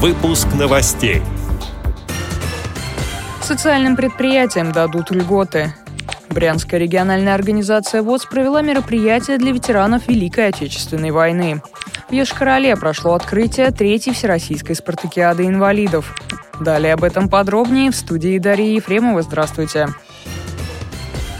Выпуск новостей. Социальным предприятиям дадут льготы. Брянская региональная организация ВОЗ провела мероприятие для ветеранов Великой Отечественной войны. В Ешкарале прошло открытие третьей Всероссийской спартакиады инвалидов. Далее об этом подробнее в студии Дарьи Ефремова. Здравствуйте.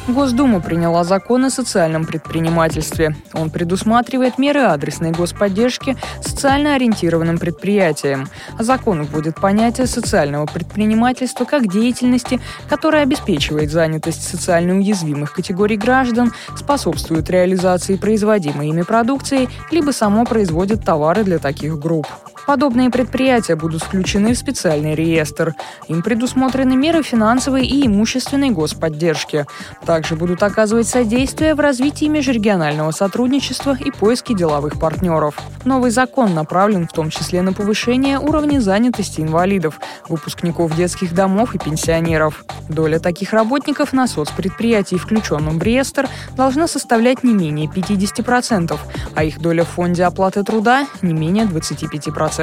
Госдума приняла закон о социальном предпринимательстве. Он предусматривает меры адресной господдержки социально ориентированным предприятиям. Закон вводит понятие социального предпринимательства как деятельности, которая обеспечивает занятость социально уязвимых категорий граждан, способствует реализации производимой ими продукции, либо само производит товары для таких групп. Подобные предприятия будут включены в специальный реестр. Им предусмотрены меры финансовой и имущественной господдержки. Также будут оказывать содействие в развитии межрегионального сотрудничества и поиске деловых партнеров. Новый закон направлен в том числе на повышение уровня занятости инвалидов, выпускников детских домов и пенсионеров. Доля таких работников на соцпредприятии, включенном в реестр, должна составлять не менее 50%, а их доля в фонде оплаты труда не менее 25%.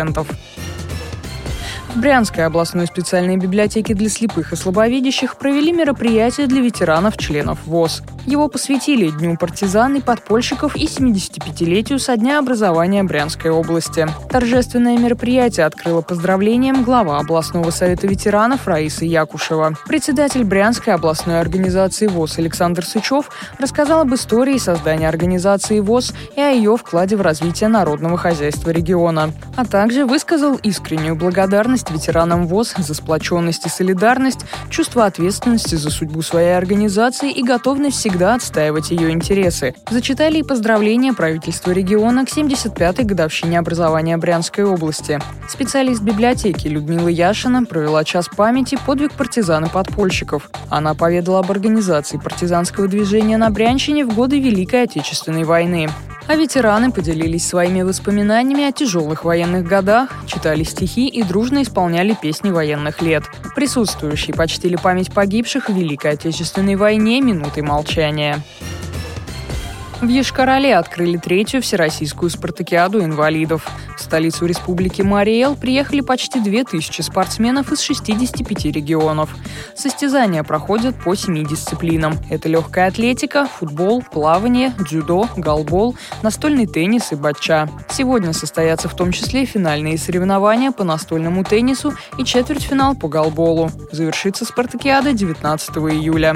В Брянской областной специальной библиотеке для слепых и слабовидящих провели мероприятие для ветеранов-членов ВОЗ. Его посвятили Дню партизан и подпольщиков и 75-летию со дня образования Брянской области. Торжественное мероприятие открыло поздравлением глава областного совета ветеранов Раиса Якушева. Председатель Брянской областной организации ВОЗ Александр Сычев рассказал об истории создания организации ВОЗ и о ее вкладе в развитие народного хозяйства региона, а также высказал искреннюю благодарность ветеранам ВОЗ за сплоченность и солидарность, чувство ответственности за судьбу своей организации и готовность всегда всегда отстаивать ее интересы. Зачитали и поздравления правительства региона к 75-й годовщине образования Брянской области. Специалист библиотеки Людмила Яшина провела час памяти подвиг партизан и подпольщиков. Она поведала об организации партизанского движения на Брянщине в годы Великой Отечественной войны. А ветераны поделились своими воспоминаниями о тяжелых военных годах, читали стихи и дружно исполняли песни военных лет. Присутствующие почтили память погибших в Великой Отечественной войне минутой молчания. В Ешкарале открыли третью всероссийскую спартакиаду инвалидов. В столицу республики Мариэл приехали почти 2000 спортсменов из 65 регионов. Состязания проходят по семи дисциплинам. Это легкая атлетика, футбол, плавание, дзюдо, голбол, настольный теннис и батча. Сегодня состоятся в том числе финальные соревнования по настольному теннису и четвертьфинал по голболу. Завершится спартакиада 19 июля.